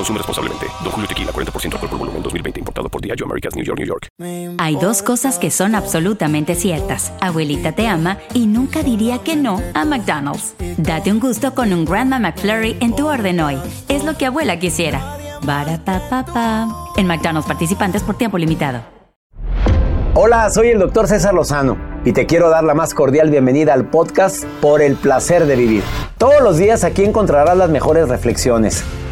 Consume responsablemente. Don Julio Tequila, 40% alcohol por volumen, 2020. Importado por Diageo Americas, New York, New York. Hay dos cosas que son absolutamente ciertas. Abuelita te ama y nunca diría que no a McDonald's. Date un gusto con un Grandma McFlurry en tu orden hoy. Es lo que abuela quisiera. Barata En McDonald's participantes por tiempo limitado. Hola, soy el doctor César Lozano y te quiero dar la más cordial bienvenida al podcast Por el placer de vivir. Todos los días aquí encontrarás las mejores reflexiones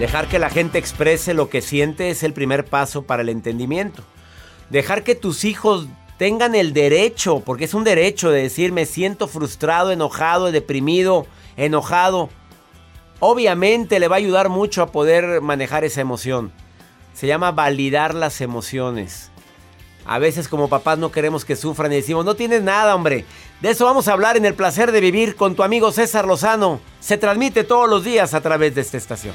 Dejar que la gente exprese lo que siente es el primer paso para el entendimiento. Dejar que tus hijos tengan el derecho, porque es un derecho de decir me siento frustrado, enojado, deprimido, enojado. Obviamente le va a ayudar mucho a poder manejar esa emoción. Se llama validar las emociones. A veces como papás no queremos que sufran y decimos, no tienes nada, hombre. De eso vamos a hablar en el placer de vivir con tu amigo César Lozano. Se transmite todos los días a través de esta estación.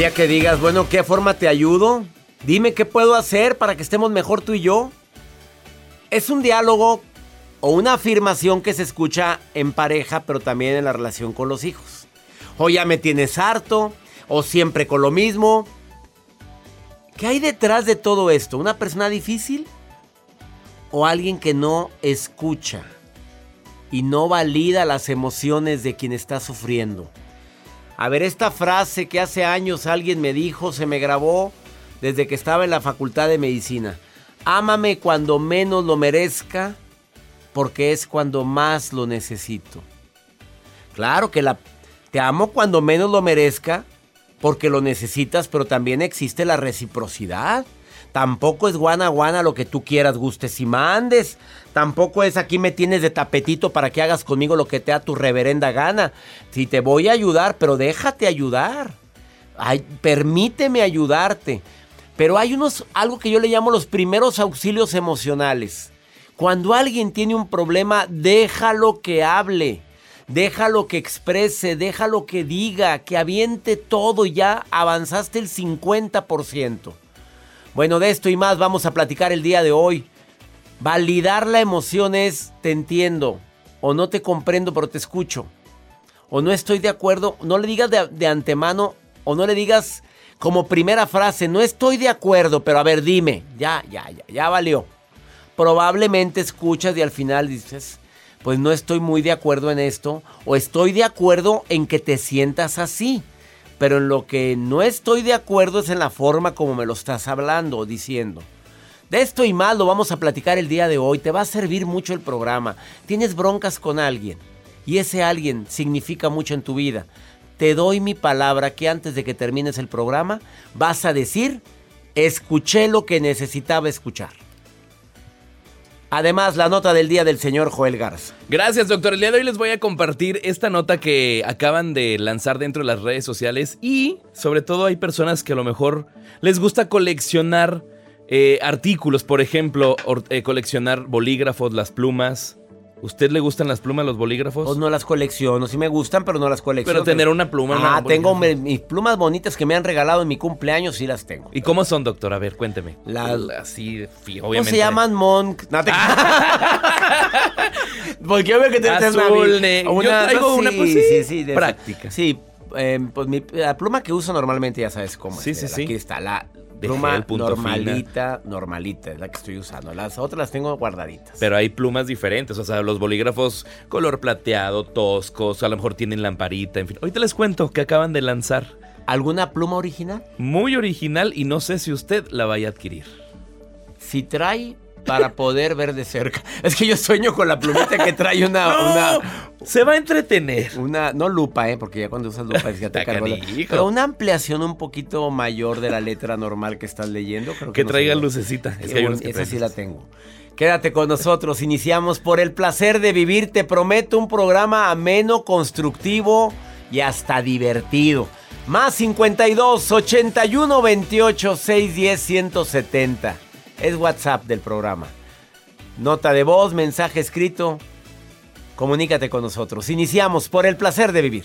Día que digas, bueno, ¿qué forma te ayudo? Dime qué puedo hacer para que estemos mejor tú y yo. Es un diálogo o una afirmación que se escucha en pareja, pero también en la relación con los hijos. O ya me tienes harto, o siempre con lo mismo. ¿Qué hay detrás de todo esto? ¿Una persona difícil? ¿O alguien que no escucha y no valida las emociones de quien está sufriendo? A ver, esta frase que hace años alguien me dijo, se me grabó, desde que estaba en la facultad de medicina. Ámame cuando menos lo merezca, porque es cuando más lo necesito. Claro que la, te amo cuando menos lo merezca, porque lo necesitas, pero también existe la reciprocidad. Tampoco es guana guana lo que tú quieras, gustes y mandes. Tampoco es aquí me tienes de tapetito para que hagas conmigo lo que te da tu reverenda gana. Si te voy a ayudar, pero déjate ayudar. Ay, permíteme ayudarte. Pero hay unos, algo que yo le llamo los primeros auxilios emocionales. Cuando alguien tiene un problema, déjalo que hable. Déjalo que exprese, déjalo que diga, que aviente todo y ya avanzaste el 50%. Bueno, de esto y más vamos a platicar el día de hoy. Validar la emoción es te entiendo o no te comprendo pero te escucho. O no estoy de acuerdo, no le digas de, antemano o no le digas como primera frase, no estoy de acuerdo, pero a ver, dime, ya, ya, ya, ya valió. Probablemente escuchas y al final dices, pues no estoy muy de acuerdo en esto, o estoy de acuerdo en que te sientas así, pero en lo que no estoy de acuerdo es en la forma como me lo estás hablando o diciendo. De esto y más lo vamos a platicar el día de hoy, te va a servir mucho el programa. Tienes broncas con alguien y ese alguien significa mucho en tu vida te doy mi palabra que antes de que termines el programa vas a decir, escuché lo que necesitaba escuchar. Además, la nota del día del señor Joel Garza. Gracias, doctor. El día de hoy les voy a compartir esta nota que acaban de lanzar dentro de las redes sociales y sobre todo hay personas que a lo mejor les gusta coleccionar eh, artículos, por ejemplo, eh, coleccionar bolígrafos, las plumas, ¿Usted le gustan las plumas, los bolígrafos? Pues no las colecciono, sí me gustan, pero no las colecciono. Pero tener una pluma. Ah, tengo mis plumas bonitas que me han regalado en mi cumpleaños, sí las tengo. ¿Y cómo son, doctor? A ver, cuénteme. Las así, obviamente. ¿Cómo se llaman Monk? No te... Porque yo veo que te Azul, una, una, yo traigo una, pues sí, sí, sí práctica. Sí, eh, pues mi, la pluma que uso normalmente ya sabes cómo. Sí, sí, sí. Aquí está la pluma normalita, normalita, es la que estoy usando. Las otras las tengo guardaditas. Pero hay plumas diferentes, o sea, los bolígrafos color plateado, toscos, a lo mejor tienen lamparita, en fin. Ahorita les cuento que acaban de lanzar. ¿Alguna pluma original? Muy original y no sé si usted la vaya a adquirir. Si trae para poder ver de cerca. Es que yo sueño con la plumita que trae una, se va a entretener. Una, no lupa, ¿eh? Porque ya cuando usas lupa ya te cargó Pero una ampliación un poquito mayor de la letra normal que estás leyendo. Creo que, traiga lucecita. Es que esa sí la tengo. Quédate con nosotros. Iniciamos por el placer de vivir. Te prometo un programa ameno, constructivo y hasta divertido. Más 52 81 28 610 170 es WhatsApp del programa. Nota de voz, mensaje escrito. Comunícate con nosotros. Iniciamos por el placer de vivir.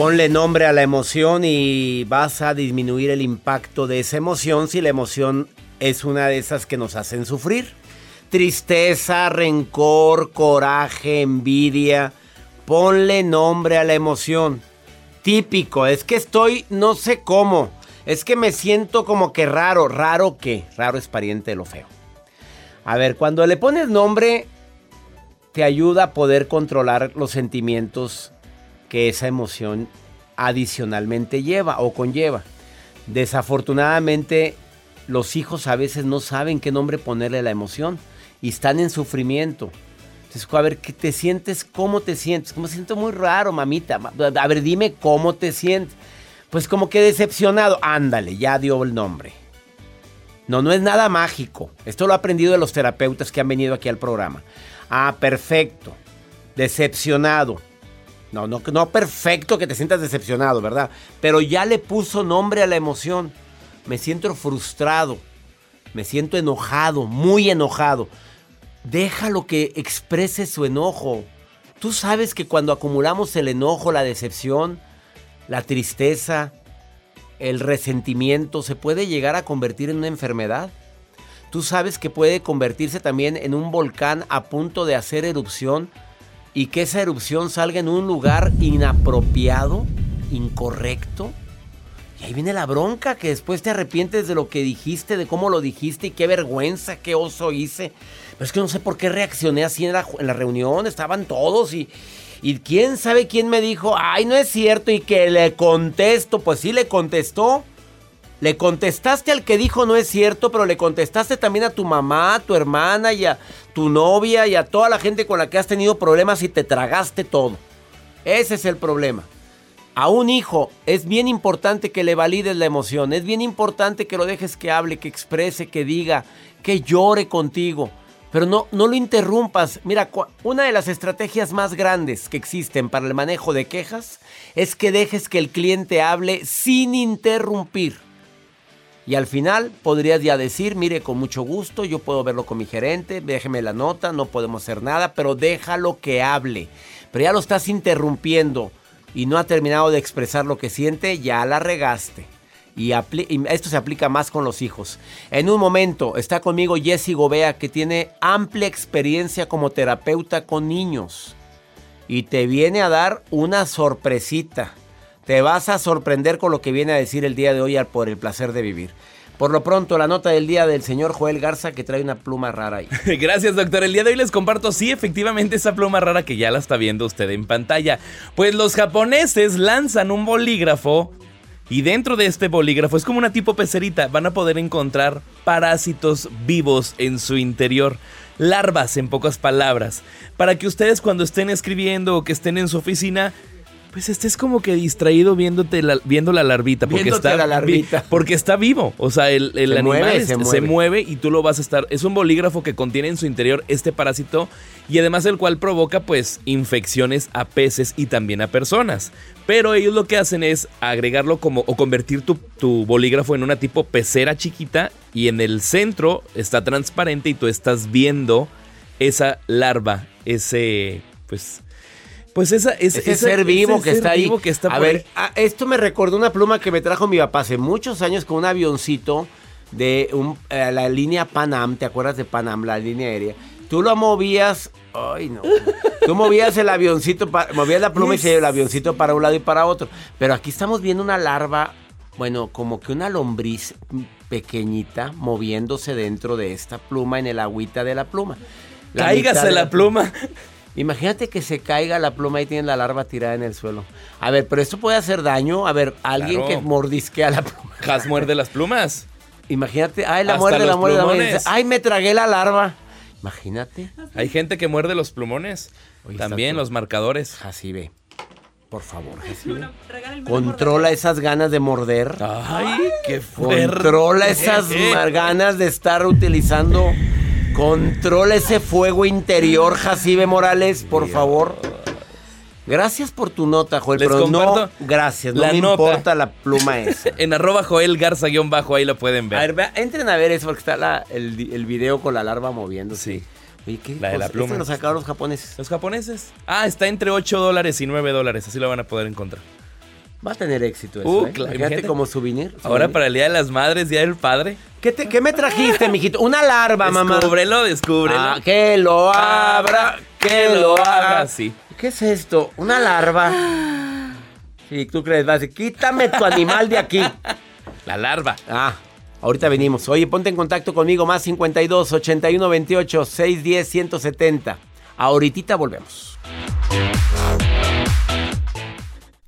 Ponle nombre a la emoción y vas a disminuir el impacto de esa emoción si la emoción es una de esas que nos hacen sufrir. Tristeza, rencor, coraje, envidia. Ponle nombre a la emoción. Típico, es que estoy no sé cómo. Es que me siento como que raro. ¿Raro qué? Raro es pariente de lo feo. A ver, cuando le pones nombre, te ayuda a poder controlar los sentimientos que esa emoción adicionalmente lleva o conlleva. Desafortunadamente, los hijos a veces no saben qué nombre ponerle a la emoción y están en sufrimiento. Entonces, a ver, ¿qué te sientes? ¿Cómo te sientes? Como siento muy raro, mamita. A ver, dime cómo te sientes. Pues como que decepcionado. Ándale, ya dio el nombre. No, no es nada mágico. Esto lo he aprendido de los terapeutas que han venido aquí al programa. Ah, perfecto. Decepcionado. No, no, no perfecto que te sientas decepcionado, ¿verdad? Pero ya le puso nombre a la emoción. Me siento frustrado. Me siento enojado, muy enojado. Déjalo que exprese su enojo. Tú sabes que cuando acumulamos el enojo, la decepción, la tristeza, el resentimiento, se puede llegar a convertir en una enfermedad. Tú sabes que puede convertirse también en un volcán a punto de hacer erupción y que esa erupción salga en un lugar inapropiado, incorrecto. Y ahí viene la bronca, que después te arrepientes de lo que dijiste, de cómo lo dijiste y qué vergüenza, qué oso hice. Pero es que no sé por qué reaccioné así en la, en la reunión, estaban todos y, y quién sabe quién me dijo, ay, no es cierto, y que le contesto, pues sí le contestó. Le contestaste al que dijo no es cierto, pero le contestaste también a tu mamá, a tu hermana y a tu novia y a toda la gente con la que has tenido problemas y te tragaste todo. Ese es el problema. A un hijo es bien importante que le valides la emoción, es bien importante que lo dejes que hable, que exprese, que diga, que llore contigo. Pero no, no lo interrumpas. Mira, una de las estrategias más grandes que existen para el manejo de quejas es que dejes que el cliente hable sin interrumpir. Y al final podrías ya decir, mire, con mucho gusto, yo puedo verlo con mi gerente, déjeme la nota, no podemos hacer nada, pero déjalo que hable. Pero ya lo estás interrumpiendo y no ha terminado de expresar lo que siente, ya la regaste. Y, esto se aplica más con los hijos. En un momento está conmigo Jesse Gobea, que tiene amplia experiencia como terapeuta con niños. Y te viene a dar una sorpresita. Te vas a sorprender con lo que viene a decir el día de hoy por el placer de vivir. Por lo pronto, la nota del día del señor Joel Garza que trae una pluma rara ahí. Gracias, doctor. El día de hoy les comparto, sí, efectivamente, esa pluma rara que ya la está viendo usted en pantalla. Pues los japoneses lanzan un bolígrafo y dentro de este bolígrafo es como una tipo pecerita. Van a poder encontrar parásitos vivos en su interior. Larvas, en pocas palabras. Para que ustedes cuando estén escribiendo o que estén en su oficina pues estés como que distraído viéndote viendo la larvita. Porque está, la larvita. Porque está vivo. O sea, el, animal se, mueve. y tú lo vas a estar. Es un bolígrafo que contiene en su interior este parásito y además el cual provoca pues infecciones a peces y también a personas. Pero ellos lo que hacen es agregarlo como o convertir tu, tu bolígrafo en una tipo pecera chiquita y en el centro está transparente y tú estás viendo esa larva, ese pues pues esa, es, ese ser vivo que está ahí. Que está a ver, ah, esto me recordó una pluma que me trajo mi papá hace muchos años con un avioncito de eh, la línea Panam. ¿Te acuerdas de Panam, la línea aérea? Tú lo movías. Ay, no. Tú movías el avioncito, movías la pluma y se el avioncito para un lado y para otro. Pero aquí estamos viendo una larva, bueno, como que una lombriz pequeñita moviéndose dentro de esta pluma en el agüita de la pluma. La Cáigase la pluma. Imagínate que se caiga la pluma y tiene la larva tirada en el suelo. A ver, pero esto puede hacer daño. A ver, alguien que mordisquea la pluma. Has muerde las plumas. Imagínate, ay, la muerde, la muerde, la muerde. Ay, me tragué la larva. Imagínate. Hay gente que muerde los plumones. También los marcadores. Así ve. Por favor, Controla esas ganas de morder. Ay, qué fuerte. Controla esas ganas de estar utilizando Controla ese fuego interior, Jacibe Morales, por favor. Gracias por tu nota, Joel, Les pero no, gracias, no la me nota. importa la pluma esa. En arroba Joel Garza guion bajo, ahí lo pueden ver. A ver, vea, entren a ver eso porque está la- el, video con la larva moviéndose. Sí. Oye, ¿qué La de la cosa? pluma. Este lo sacaron los japoneses. Los japoneses. Ah, está entre 8 dólares y 9 dólares. Así lo van a poder encontrar. Va a tener éxito eso, Uh, ¿eh? claro, imagínate. como souvenir. Ahora para el Día de las Madres, Día del Padre. ¿Qué, te- qué me trajiste, mijito? Una larva, mamá. Descúbrelo, descúbrelo. Ah, que lo abra, que lo haga. Sí. ¿Qué es esto? ¿Una larva? Sí, tú crees, vas a decir, quítame tu animal de aquí. La larva. Ah, ahorita venimos. Oye, ponte en contacto conmigo, más 52 81 28 610 170. Ahorita volvemos.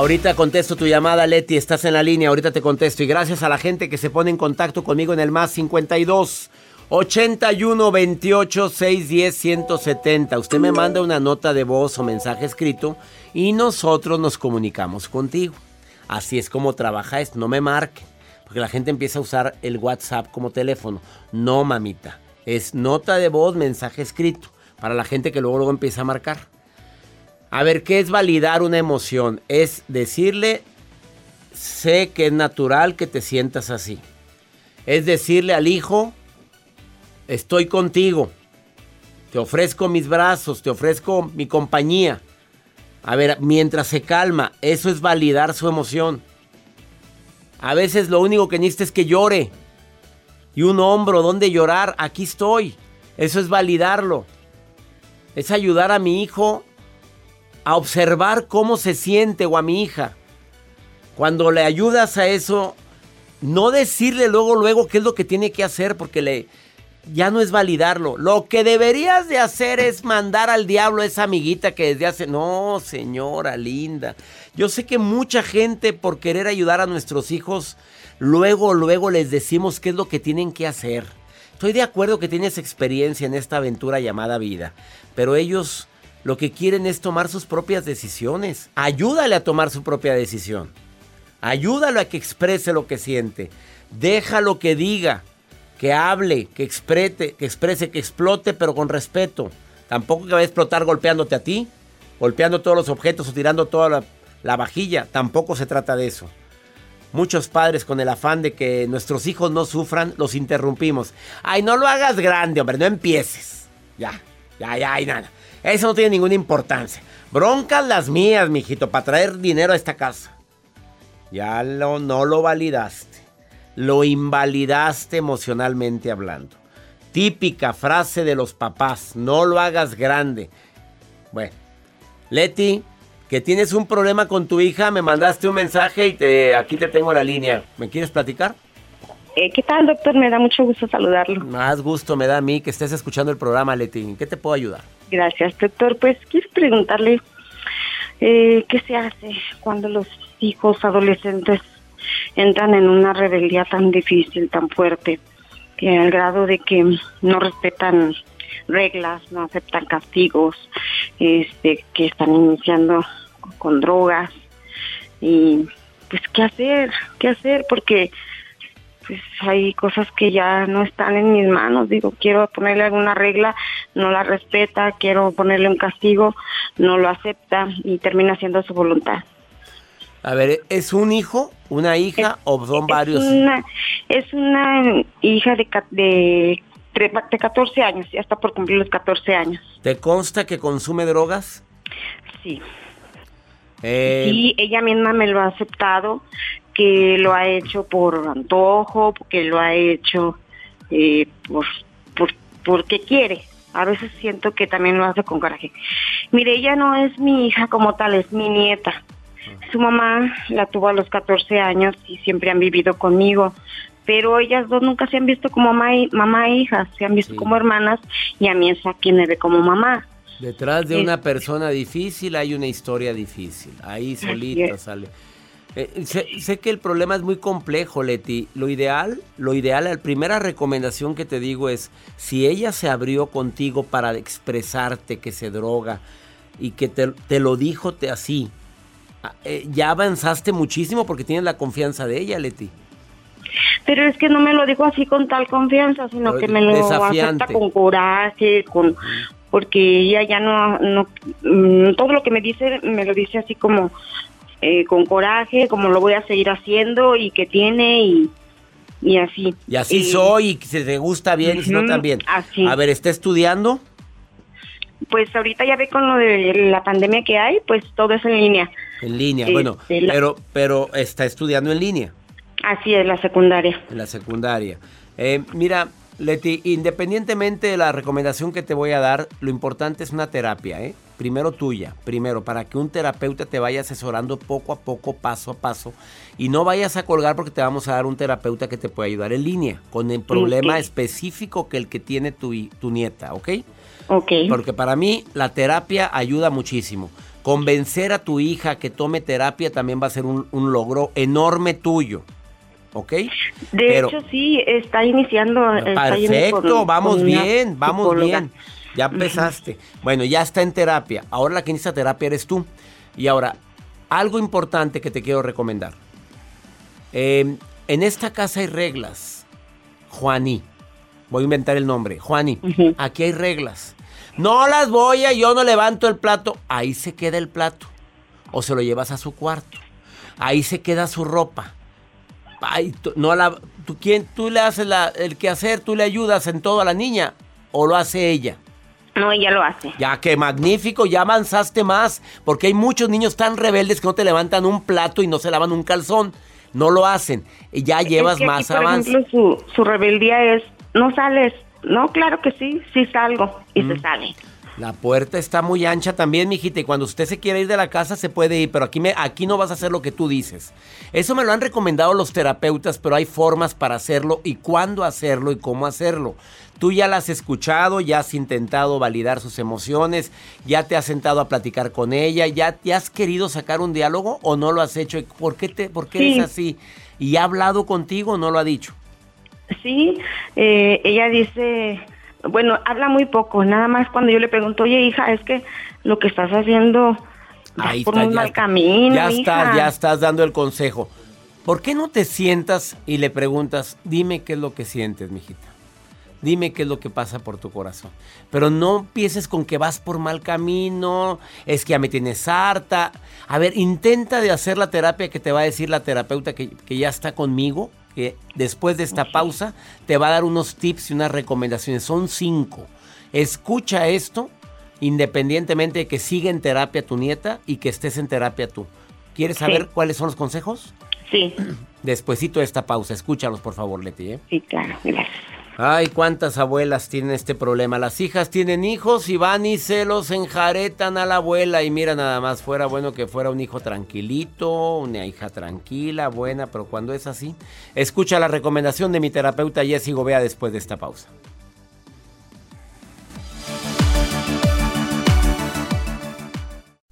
Ahorita contesto tu llamada, Leti. Estás en la línea. Ahorita te contesto. Y gracias a la gente que se pone en contacto conmigo en el más 52 81 28 610 170. Usted me manda una nota de voz o mensaje escrito y nosotros nos comunicamos contigo. Así es como trabaja esto. No me marque. Porque la gente empieza a usar el WhatsApp como teléfono. No, mamita. Es nota de voz, mensaje escrito. Para la gente que luego, luego empieza a marcar. A ver, ¿qué es validar una emoción? Es decirle, sé que es natural que te sientas así. Es decirle al hijo, estoy contigo. Te ofrezco mis brazos, te ofrezco mi compañía. A ver, mientras se calma, eso es validar su emoción. A veces lo único que necesita es que llore. Y un hombro donde llorar, aquí estoy. Eso es validarlo. Es ayudar a mi hijo a observar cómo se siente o a mi hija. Cuando le ayudas a eso, no decirle luego, luego qué es lo que tiene que hacer, porque le, ya no es validarlo. Lo que deberías de hacer es mandar al diablo a esa amiguita que desde hace... No, señora linda. Yo sé que mucha gente por querer ayudar a nuestros hijos, luego, luego les decimos qué es lo que tienen que hacer. Estoy de acuerdo que tienes experiencia en esta aventura llamada vida, pero ellos lo que quieren es tomar sus propias decisiones. Ayúdale a tomar su propia decisión. Ayúdalo a que exprese lo que siente. Déjalo que diga, que hable, que exprete, que exprese, que explote, pero con respeto. Tampoco que va a explotar golpeándote a ti, golpeando todos los objetos o tirando toda la, la vajilla. Tampoco se trata de eso. muchos padres con el afán de que nuestros hijos no sufran, los interrumpimos. Ay, no lo hagas grande, hombre, no empieces. Ya, ya, ya, hay nada. Eso no tiene ninguna importancia. Broncas las mías, mijito, para traer dinero a esta casa. Ya lo, no lo validaste. Lo invalidaste emocionalmente hablando. Típica frase de los papás, no lo hagas grande. Bueno, Leti, que tienes un problema con tu hija, me mandaste un mensaje y te, aquí te tengo la línea. ¿Me quieres platicar? Eh, ¿Qué tal, doctor? Me da mucho gusto saludarlo. Más gusto me da a mí que estés escuchando el programa, Leti. ¿En qué te puedo ayudar? Gracias, doctor. Pues quiero preguntarle eh, qué se hace cuando los hijos adolescentes entran en una rebeldía tan difícil, tan fuerte, que al grado de que no respetan reglas, no aceptan castigos, este, que están iniciando con drogas y pues qué hacer, qué hacer, porque pues hay cosas que ya no están en mis manos. Digo, quiero ponerle alguna regla, no la respeta, quiero ponerle un castigo, no lo acepta y termina haciendo su voluntad. A ver, ¿es un hijo, una hija o son varios? Una, es una hija de, de, de 14 años, ya está por cumplir los 14 años. ¿Te consta que consume drogas? Sí. Eh, sí, ella misma me lo ha aceptado que lo ha hecho por antojo, que lo ha hecho eh, por, por, porque quiere. A veces siento que también lo hace con coraje. Mire, ella no es mi hija como tal, es mi nieta. Su mamá la tuvo a los 14 años y siempre han vivido conmigo, pero ellas dos nunca se han visto como mamá, y, mamá e hija, se han visto como hermanas y a mí es a quien me ve como mamá. Detrás de una persona difícil hay una historia difícil, ahí solita sale. Eh, sé, que el problema es muy complejo, Leti. Lo ideal, lo ideal, la primera recomendación que te digo es, si ella se abrió contigo para expresarte que se droga y que te, lo dijo te, así, ah, eh, ya avanzaste muchísimo porque tienes la confianza de ella, Leti. Pero es que no me lo dijo así con tal confianza, sino que me lo acepta con coraje, con porque ella ya no, no, mm, todo lo que me dice me lo dice así como eh, con coraje, como lo voy a seguir haciendo y que tiene y, y así. Y así soy, y si te gusta bien y si no también. Así. A ver, ¿está estudiando? Pues ahorita ya ve con lo de la pandemia que hay, pues todo es en línea. En línea, bueno, este, pero, pero está estudiando en línea. Así es, la secundaria. En la secundaria. Eh, mira, Leti, independientemente de la recomendación que te voy a dar, lo importante es una terapia, ¿eh? Primero tuya, primero, para que un terapeuta te vaya asesorando poco a poco, paso a paso, y no vayas a colgar porque te vamos a dar un terapeuta que te puede ayudar en línea, con el problema específico que el que tiene tu, tu nieta, ¿ok? Ok. Porque para mí la terapia ayuda muchísimo. Convencer a tu hija que tome terapia también va a ser un, un logro enorme tuyo. ¿Ok? De hecho, sí, está iniciando. Perfecto, vamos bien, vamos bien. Ya empezaste. Bueno, ya está en terapia. Ahora la que inicia terapia eres tú. Y ahora, algo importante que te quiero recomendar. Em, en esta casa hay reglas. Juaní. Voy a inventar el nombre. Juaní. Aquí hay reglas. No las voy a, yo no levanto el plato. Ahí se queda el plato. O se lo llevas a su cuarto. Ahí se queda su ropa. Ay, no la, tú, ¿quién, ¿Tú le haces la, el quehacer, tú le ayudas en todo a la niña o lo hace ella? No, ella lo hace. Ya, qué magnífico, ya avanzaste más, porque hay muchos niños tan rebeldes que no te levantan un plato y no se lavan un calzón. No lo hacen. Y ya llevas más avance. Por ejemplo, su, su rebeldía es, no sales. No, claro que sí, sí salgo y se mm. sale. La puerta está muy ancha también, mijita, y cuando usted se quiere ir de la casa se puede ir, pero aquí, me, aquí no vas a hacer lo que tú dices. Eso me lo han recomendado los terapeutas, pero hay formas para hacerlo y cuándo hacerlo y cómo hacerlo. Tú ya la has escuchado, ya has intentado validar sus emociones, ya te has sentado a platicar con ella, ya te has querido sacar un diálogo o no lo has hecho. ¿Por qué, te, por qué eres así? ¿Y ha hablado contigo o no lo ha dicho? Sí, eh, ella dice bueno, habla muy poco, nada más cuando yo le pregunto, oye hija, es que lo que estás haciendo Ahí por un mal camino. Ya estás, ya estás dando el consejo. ¿Por qué no te sientas y le preguntas, dime qué es lo que sientes, mijita? Dime qué es lo que pasa por tu corazón. Pero no empieces con que vas por mal camino, es que ya me tienes harta. A ver, intenta de hacer la terapia que te va a decir la terapeuta que, que ya está conmigo, que después de esta pausa te va a dar unos tips y unas recomendaciones. Son cinco. Escucha esto independientemente de que siga en terapia tu nieta y que estés en terapia tú. ¿Quieres saber cuáles son los consejos? Sí. Despuésito de esta pausa, escúchalos por favor, Leti. ¿eh? Sí, claro, gracias. Ay, cuántas abuelas tienen este problema. Las hijas tienen hijos y van y se los enjaretan a la abuela. Y mira, nada más fuera bueno que fuera un hijo tranquilito, una hija tranquila, buena, pero cuando es así, escucha la recomendación de mi terapeuta Jessy Gobea después de esta pausa.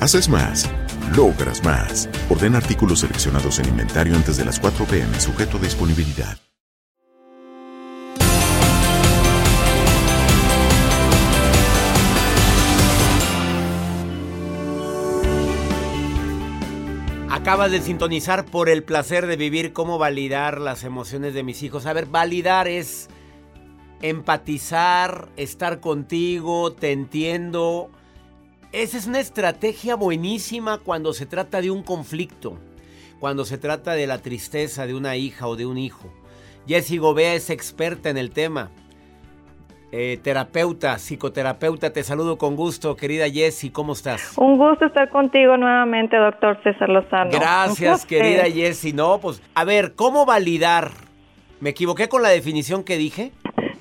Haces más, logras más. Orden artículos seleccionados en inventario antes de las 4 pm, sujeto a disponibilidad. Acabas de sintonizar por el placer de vivir cómo validar las emociones de mis hijos. A ver, validar es empatizar, estar contigo, te entiendo. Esa es una estrategia buenísima cuando se trata de un conflicto, cuando se trata de la tristeza de una hija o de un hijo. Jessie Gobea es experta en el tema. Eh, terapeuta, psicoterapeuta, te saludo con gusto, querida Jessie, ¿cómo estás? Un gusto estar contigo nuevamente, doctor César Lozano. Gracias, querida Jessie. No, pues, a ver, ¿cómo validar? ¿Me equivoqué con la definición que dije?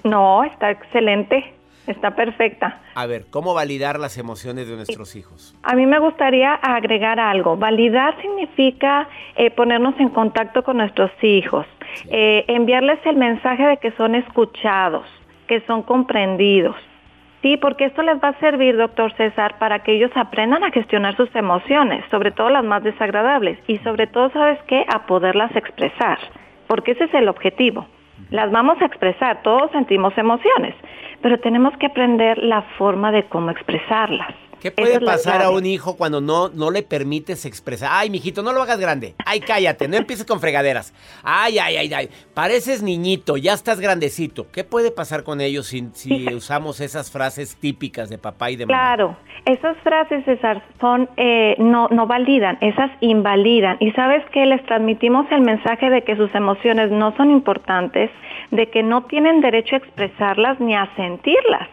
No, está excelente. Está perfecta. A ver, ¿cómo validar las emociones de nuestros hijos? A mí me gustaría agregar algo. Validar significa eh, ponernos en contacto con nuestros hijos, eh, enviarles el mensaje de que son escuchados, que son comprendidos. Sí, porque esto les va a servir, doctor César, para que ellos aprendan a gestionar sus emociones, sobre todo las más desagradables, y sobre todo, ¿sabes qué? A poderlas expresar, porque ese es el objetivo. Las vamos a expresar, todos sentimos emociones, pero tenemos que aprender la forma de cómo expresarlas. ¿Qué puede pasar a un hijo cuando no, no le permites expresar? Ay, mijito, no lo hagas grande. Ay, cállate, no empieces con fregaderas. Ay, ay, ay, ay. Pareces niñito, ya estás grandecito. ¿Qué puede pasar con ellos si, si usamos esas frases típicas de papá y de mamá? Claro, esas frases, César, son, eh, no, no validan, esas invalidan. Y sabes que les transmitimos el mensaje de que sus emociones no son importantes, de que no tienen derecho a expresarlas ni a sentirlas.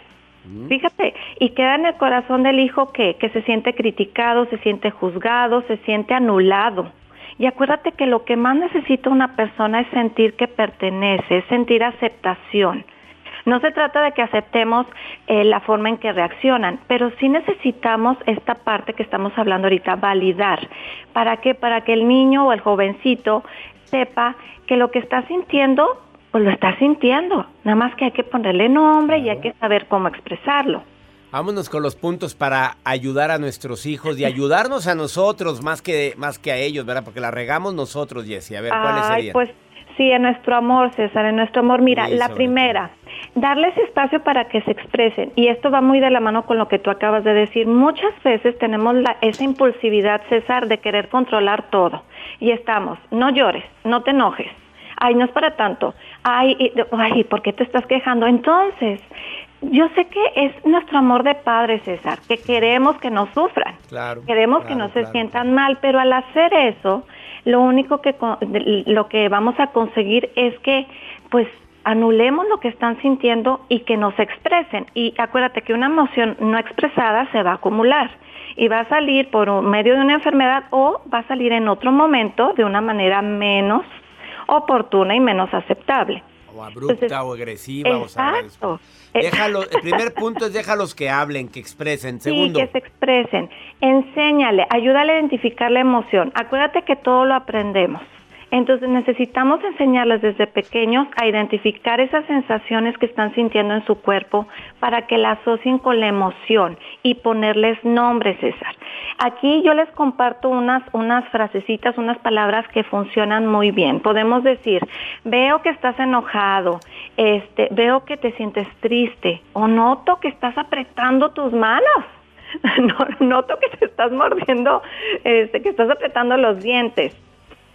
Fíjate, y queda en el corazón del hijo que, se siente criticado, se siente juzgado, se siente anulado. Y acuérdate que lo que más necesita una persona es sentir que pertenece, es sentir aceptación. No se trata de que aceptemos eh, la forma en que reaccionan, pero sí necesitamos esta parte que estamos hablando ahorita, validar. ¿Para qué? Para que el niño o el jovencito sepa que lo que está sintiendo, pues lo está sintiendo. Nada más que hay que ponerle nombre y hay que saber cómo expresarlo. Vámonos con los puntos para ayudar a nuestros hijos y ayudarnos a nosotros más que, más que a ellos, ¿verdad? Porque la regamos nosotros, Jessie. A ver, ¿cuáles Ay, serían? pues sí, en nuestro amor, César, en nuestro amor. Mira, Sí, la primera, darles espacio para que se expresen. Y esto va muy de la mano con lo que tú acabas de decir. Muchas veces tenemos la, esa impulsividad, César, de querer controlar todo. Y estamos, no llores, no te enojes. Ay, no es para tanto. Ay, ay, ¿por qué te estás quejando? Entonces, yo sé que es nuestro amor de padre, César, que queremos que no sufran. Claro. Queremos que no se claro. sientan mal, pero al hacer eso, lo único que lo que vamos a conseguir es que pues anulemos lo que están sintiendo y que nos expresen. Y acuérdate que una emoción no expresada se va a acumular y va a salir por un- medio de una enfermedad o va a salir en otro momento de una manera menos oportuna y menos aceptable. O abrupta Entonces, o agresiva. o Exacto. Eh, déjalo, el primer punto es déjalos que hablen, que expresen. Segundo, Sí, que se expresen. Enséñale, ayúdale a identificar la emoción. Acuérdate que todo lo aprendemos. Entonces necesitamos enseñarles desde pequeños a identificar esas sensaciones que están sintiendo en su cuerpo para que la asocien con la emoción y ponerles nombres, César. Aquí yo les comparto unas, unas frasecitas, unas palabras que funcionan muy bien. Podemos decir, veo que estás enojado, este, veo que te sientes triste o noto que estás apretando tus manos. No- noto que te estás mordiendo, este, que estás apretando los dientes.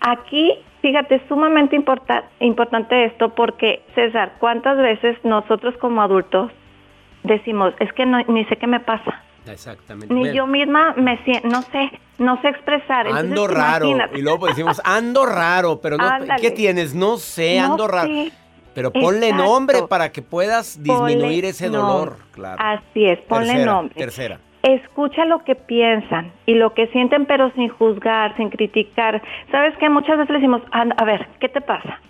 Aquí, fíjate, es sumamente importa- importante esto porque, César, ¿cuántas veces nosotros como adultos decimos, es que no, ni sé qué me pasa? exactamente. Ni yo misma me siento, no sé, no sé expresar. Entonces, Ando raro. imagínate. Y luego pues decimos, ando raro, pero no, Ándale. ¿qué tienes? No sé, No ando raro. sé. Pero ponle Exacto. nombre para que puedas disminuir Ponle ese dolor. Claro. Así es, ponle tercera, nombre. Tercera. Escucha lo que piensan y lo que sienten, pero sin juzgar, sin criticar. ¿Sabes qué? Muchas veces le decimos, "Ah, a ver, ¿qué te pasa?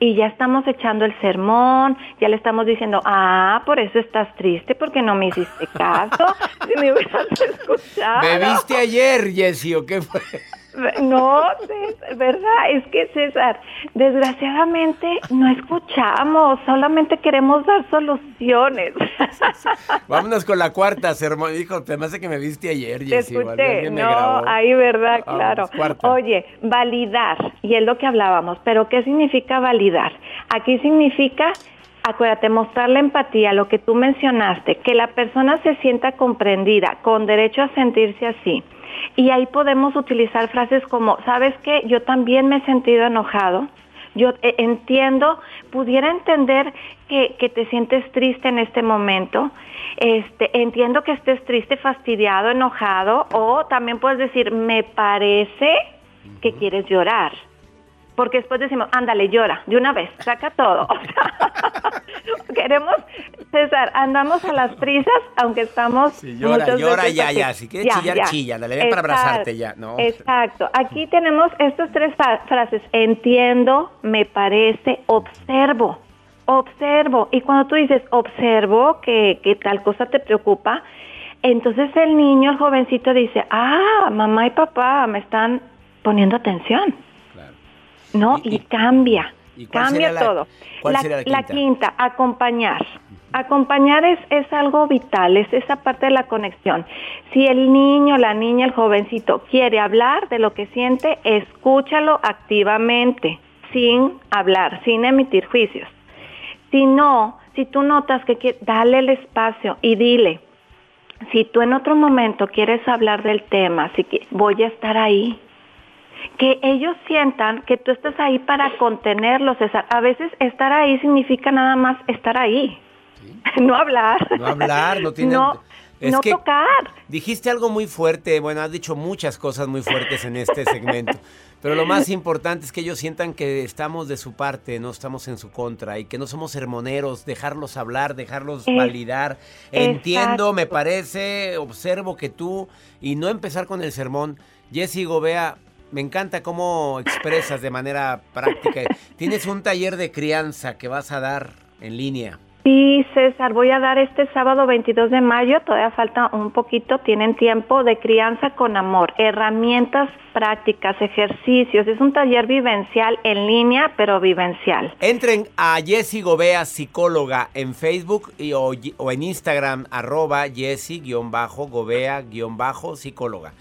Y ya estamos echando el sermón, ya le estamos diciendo, ah, por eso estás triste, porque no me hiciste caso. si me hubieras escuchado. ¿Bebiste ayer, Jessy, o qué fue? No, César, ¿verdad? Es que César, desgraciadamente no escuchamos, solamente queremos dar soluciones. Vámonos con la cuarta, sermón. Dijo, te me hace que me viste ayer, Te Jessy. escuché, no, ahí verdad, Vamos, claro. cuarta. Oye, validar, y es lo que hablábamos, pero ¿qué significa validar? Aquí significa, acuérdate, mostrar la empatía, lo que tú mencionaste, que la persona se sienta comprendida, con derecho a sentirse así. Y ahí podemos utilizar frases como, ¿sabes qué? Yo también me he sentido enojado. Yo eh, entiendo, pudiera entender que, que te sientes triste en este momento. Este, entiendo que estés triste, fastidiado, enojado. O también puedes decir, me parece que quieres llorar. Porque después decimos, ándale, llora, de una vez, saca todo. O sea, queremos, César, andamos a las prisas, aunque estamos... Sí, llora, llora veces ya, ya. Si quieres chillar, chilla. Dale, ven para Exacto, abrazarte ya. No. Exacto. Aquí tenemos estas tres frases. Entiendo, me parece, observo. Observo. Y cuando tú dices observo que, que tal cosa te preocupa, entonces el niño, el jovencito dice, ah, mamá y papá me están poniendo atención. ¿No? Y, cambia. y cambia la- todo. cuál la, sería la la quinta? acompañar. Acompañar es, es algo vital, es esa parte de la conexión. Si el niño, la niña, el jovencito quiere hablar de lo que siente, escúchalo activamente, sin hablar, sin emitir juicios. Si no, si tú notas que quie- dale el espacio y dile, si tú en otro momento quieres hablar del tema, que voy a estar ahí. Que ellos sientan que tú estás ahí para contenerlos. César. A veces estar ahí significa nada más estar ahí. No hablar. No hablar, no tiene... No, Es no que tocar. Dijiste algo muy fuerte, bueno, has dicho muchas cosas muy fuertes en este segmento, pero lo más importante es que ellos sientan que estamos de su parte, no estamos en su contra y que no somos sermoneros, dejarlos hablar, dejarlos Es- validar. Entiendo, exacto. me parece, observo que tú y no empezar con el sermón. Jessy Gobea, me encanta cómo expresas de manera práctica. Tienes un taller de crianza que vas a dar en línea. Sí, César, voy a dar este sábado 22 de mayo, todavía falta un poquito, tienen tiempo de crianza con amor, herramientas prácticas, ejercicios, es un taller vivencial en línea, pero vivencial. Entren a Jessie Gobea, psicóloga, en Facebook y, o, o en Instagram, arroba Jessie-Gobea-psicóloga.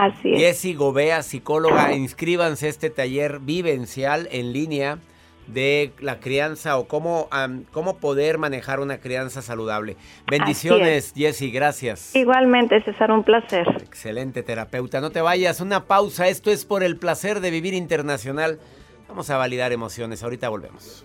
Así es. Jessie Gobea, psicóloga, inscríbanse a este taller vivencial en línea de la crianza o cómo, am, cómo poder manejar una crianza saludable. Bendiciones, Jessie, gracias. Igualmente, César, un placer. Excelente terapeuta. No te vayas, una pausa. Esto es por el placer de vivir internacional. Vamos a validar emociones. Ahorita volvemos.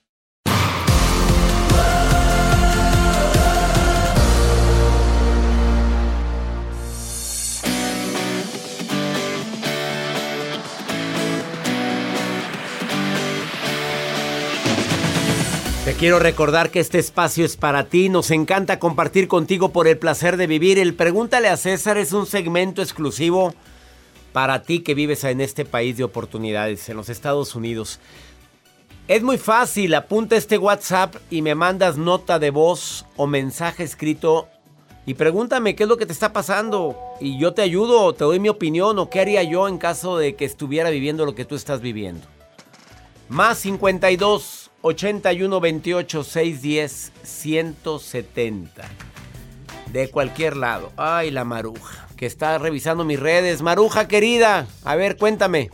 Te quiero recordar que este espacio es para ti. Nos encanta compartir contigo por el placer de vivir. El Pregúntale a César es un segmento exclusivo para ti que vives en este país de oportunidades, en los Estados Unidos. Es muy fácil, apunta este WhatsApp y me mandas nota de voz o mensaje escrito y pregúntame qué es lo que te está pasando y yo te ayudo, te doy mi opinión o qué haría yo en caso de que estuviera viviendo lo que tú estás viviendo. Más 52 81 28 610 170. De cualquier lado. Ay, la maruja, que está revisando mis redes. Maruja querida, a ver, cuéntame.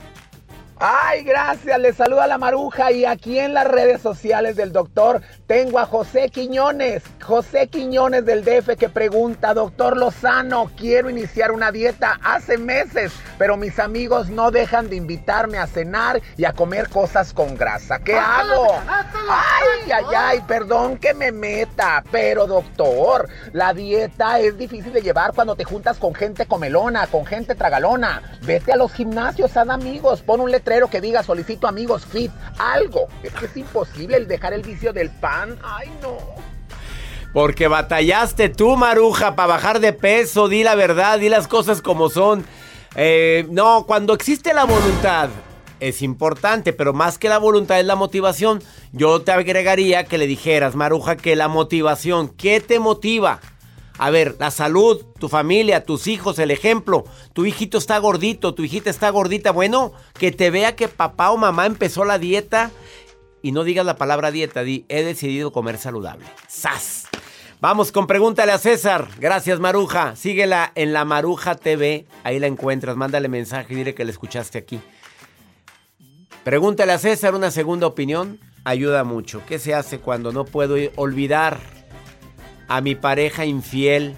Ay, gracias. Le saluda la maruja y aquí en las redes sociales del doctor tengo a José Quiñones. José Quiñones del DF que pregunta, doctor Lozano, quiero iniciar una dieta hace meses, pero mis amigos no dejan de invitarme a cenar y a comer cosas con grasa. ¿Qué hago? Ay, ay, ay, perdón que me meta, pero doctor, la dieta es difícil de llevar cuando te juntas con gente comelona, con gente tragalona. Vete a los gimnasios, haz amigos, pon un letrero que diga solicito amigos fit, algo. Es que es imposible el dejar el vicio del pan. Ay, no. Porque batallaste tú, Maruja, para bajar de peso. Di la verdad, di las cosas como son. Eh, no, cuando existe la voluntad es importante, pero más que la voluntad es la motivación. Yo te agregaría que le dijeras, Maruja, que la motivación, ¿qué te motiva? A ver, la salud, tu familia, tus hijos, el ejemplo. Tu hijito está gordito, tu hijita está gordita. Bueno, que te vea que papá o mamá empezó la dieta y no digas la palabra dieta, di he decidido comer saludable. ¡Sas! Vamos con pregúntale a César. Gracias, Maruja. Síguela en la Maruja TV. Ahí la encuentras. Mándale mensaje y dile que la escuchaste aquí. Pregúntale a César una segunda opinión. Ayuda mucho. ¿Qué se hace cuando no puedo olvidar a mi pareja infiel?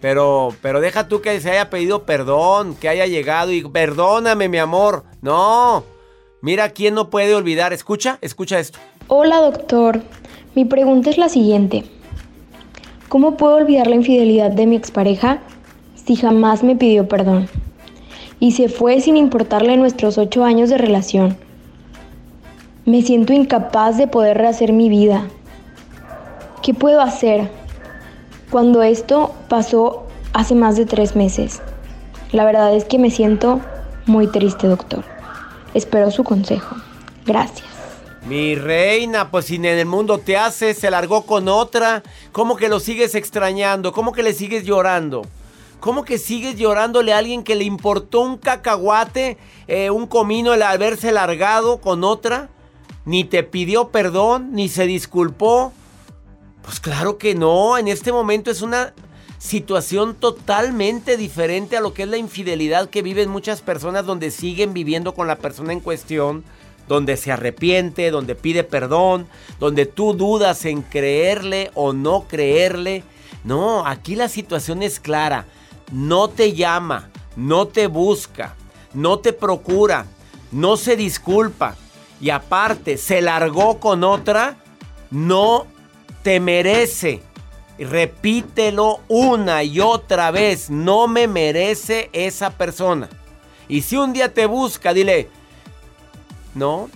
Pero, pero deja tú que se haya pedido perdón, que haya llegado y perdóname, mi amor. No. Mira quién no puede olvidar. Escucha, escucha esto. Hola, doctor. Mi pregunta es la siguiente. ¿Cómo puedo olvidar la infidelidad de mi expareja si jamás me pidió perdón? Y se fue sin importarle nuestros ocho años de relación. Me siento incapaz de poder rehacer mi vida. ¿Qué puedo hacer? Cuando esto pasó hace más de tres meses. La verdad es que me siento muy triste, doctor. Espero su consejo. Gracias. Mi reina, pues si en el mundo te hace, se largó con otra. ¿Cómo que lo sigues extrañando? ¿Cómo que le sigues llorando? ¿Cómo que sigues llorándole a alguien que le importó un cacahuate, eh, un comino el haberse largado con otra? Ni te pidió perdón, ni se disculpó. Pues claro que no, en este momento es una situación totalmente diferente a lo que es la infidelidad que viven muchas personas donde siguen viviendo con la persona en cuestión, donde se arrepiente, donde pide perdón, donde tú dudas en creerle o no creerle. No, aquí la situación es clara. No te llama, no te busca, no te procura, no se disculpa y aparte se largó con otra, no te merece. Repítelo una y otra vez. No me merece esa persona. Y si un día te busca, dile, no,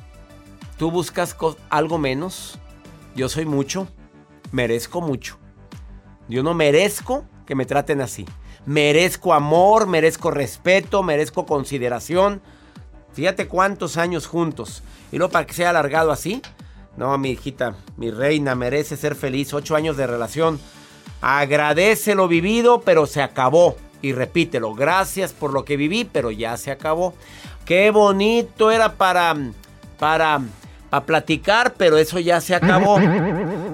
tú buscas algo menos. Yo soy mucho. Merezco mucho. Yo no merezco que me traten así. Merezco amor, merezco respeto, merezco consideración. Fíjate cuántos años juntos. Y luego para que sea alargado así, no, mi hijita, mi reina, merece ser feliz. Ocho años de relación. Agradece lo vivido, pero se acabó. Y repítelo, gracias por lo que viví, pero ya se acabó. Qué bonito era para, para, para platicar, pero eso ya se acabó.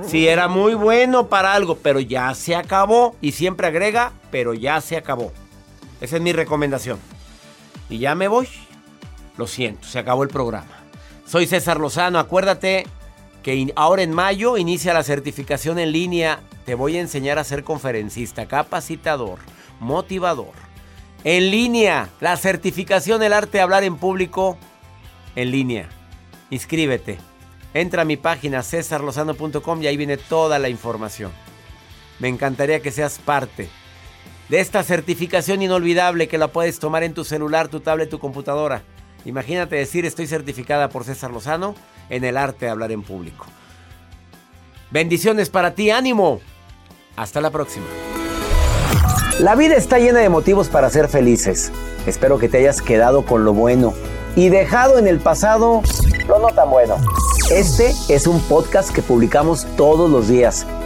Sí, era muy bueno para algo, pero ya se acabó. Y siempre agrega, pero ya se acabó. Esa es mi recomendación. Y ya me voy. Lo siento, se acabó el programa. Soy César Lozano, acuérdate, que ahora en mayo inicia la certificación en línea. Te voy a enseñar a ser conferencista, capacitador, motivador. En línea, la certificación El arte de hablar en público en línea. Inscríbete. Entra a mi página cesarlozano.com y ahí viene toda la información. Me encantaría que seas parte de esta certificación inolvidable que la puedes tomar en tu celular, tu tablet, tu computadora. Imagínate decir estoy certificada por César Lozano en el arte de hablar en público. Bendiciones para ti, ánimo. Hasta la próxima. La vida está llena de motivos para ser felices. Espero que te hayas quedado con lo bueno y dejado en el pasado lo no tan bueno. Este es un podcast que publicamos todos los días,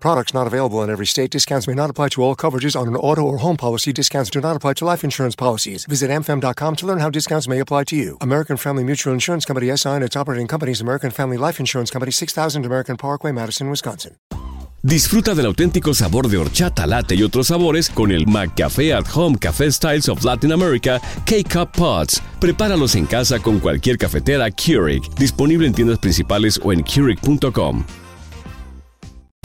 Products not available in every state. Discounts may not apply to all coverages on an auto or home policy. Discounts do not apply to life insurance policies. Visit mfm.com to learn how discounts may apply to you. American Family Mutual Insurance Company SI and its operating companies American Family Life Insurance Company 6000 American Parkway, Madison, Wisconsin. Disfruta del auténtico sabor de horchata, latte y otros sabores con el McCafé at Home Café Styles of Latin America K-Cup Pods. Prepáralos en casa con cualquier cafetera Keurig, disponible en tiendas principales o en Keurig.com.